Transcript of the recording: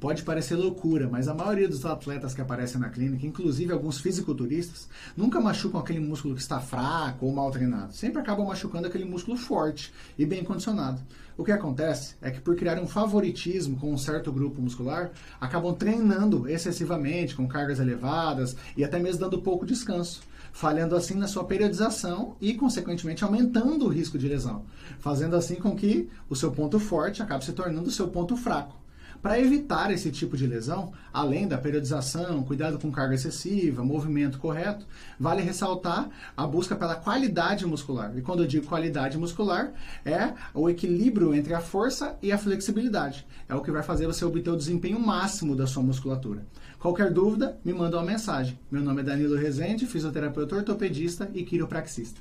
Pode parecer loucura, mas a maioria dos atletas que aparecem na clínica, inclusive alguns fisiculturistas, nunca machucam aquele músculo que está fraco ou mal treinado. Sempre acabam machucando aquele músculo forte e bem condicionado. O que acontece é que por criar um favoritismo com um certo grupo muscular, acabam treinando excessivamente, com cargas elevadas e até mesmo dando pouco descanso falhando assim na sua periodização e, consequentemente, aumentando o risco de lesão, fazendo assim com que o seu ponto forte acabe se tornando o seu ponto fraco. Para evitar esse tipo de lesão, além da periodização, cuidado com carga excessiva, movimento correto, vale ressaltar a busca pela qualidade muscular. E quando eu digo qualidade muscular, é o equilíbrio entre a força e a flexibilidade. É o que vai fazer você obter o desempenho máximo da sua musculatura. Qualquer dúvida, me manda uma mensagem. Meu nome é Danilo Rezende, fisioterapeuta ortopedista e quiropraxista.